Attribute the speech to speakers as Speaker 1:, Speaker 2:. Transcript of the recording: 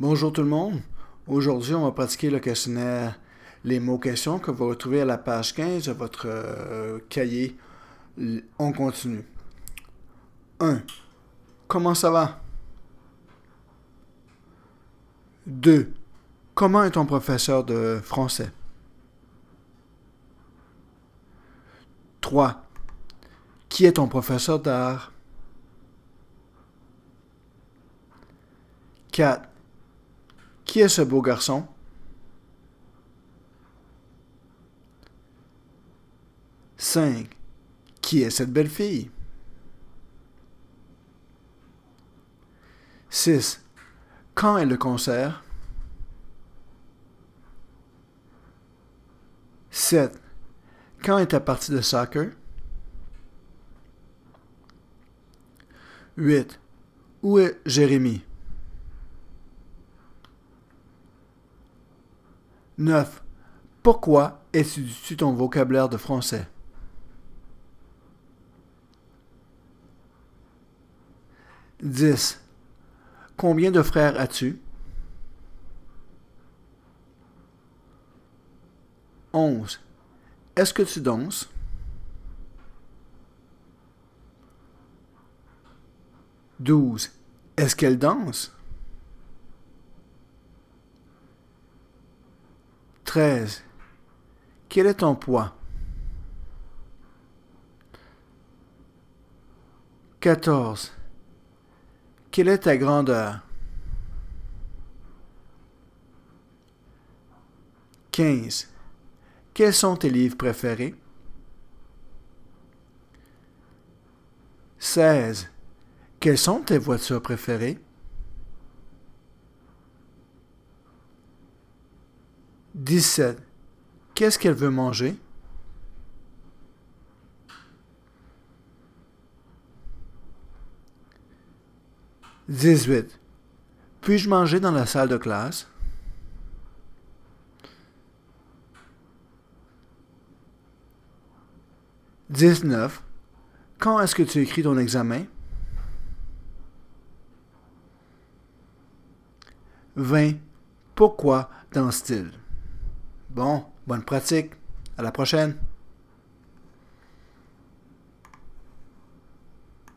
Speaker 1: Bonjour tout le monde. Aujourd'hui, on va pratiquer le questionnaire Les mots questions que vous retrouvez à la page 15 de votre euh, cahier. On continue. 1. Comment ça va? 2. Comment est ton professeur de français? 3. Qui est ton professeur d'art? 4. Qui est ce beau garçon? Cinq. Qui est cette belle fille? Six. Quand est le concert? Sept. Quand est ta partie de soccer? Huit. Où est Jérémie? 9. Pourquoi étudies-tu ton vocabulaire de français? Dix. Combien de frères as-tu? Onze. Est-ce que tu danses? Douze. Est-ce qu'elle danse? 13. Quel est ton poids? 14. Quelle est ta grandeur? 15. Quels sont tes livres préférés? 16. Quelles sont tes voitures préférées? 17. Qu'est-ce qu'elle veut manger? Dix-huit. Puis-je manger dans la salle de classe? Dix-neuf. Quand est-ce que tu écris ton examen? Vingt. Pourquoi dans style? Bon, bonne pratique. À la prochaine.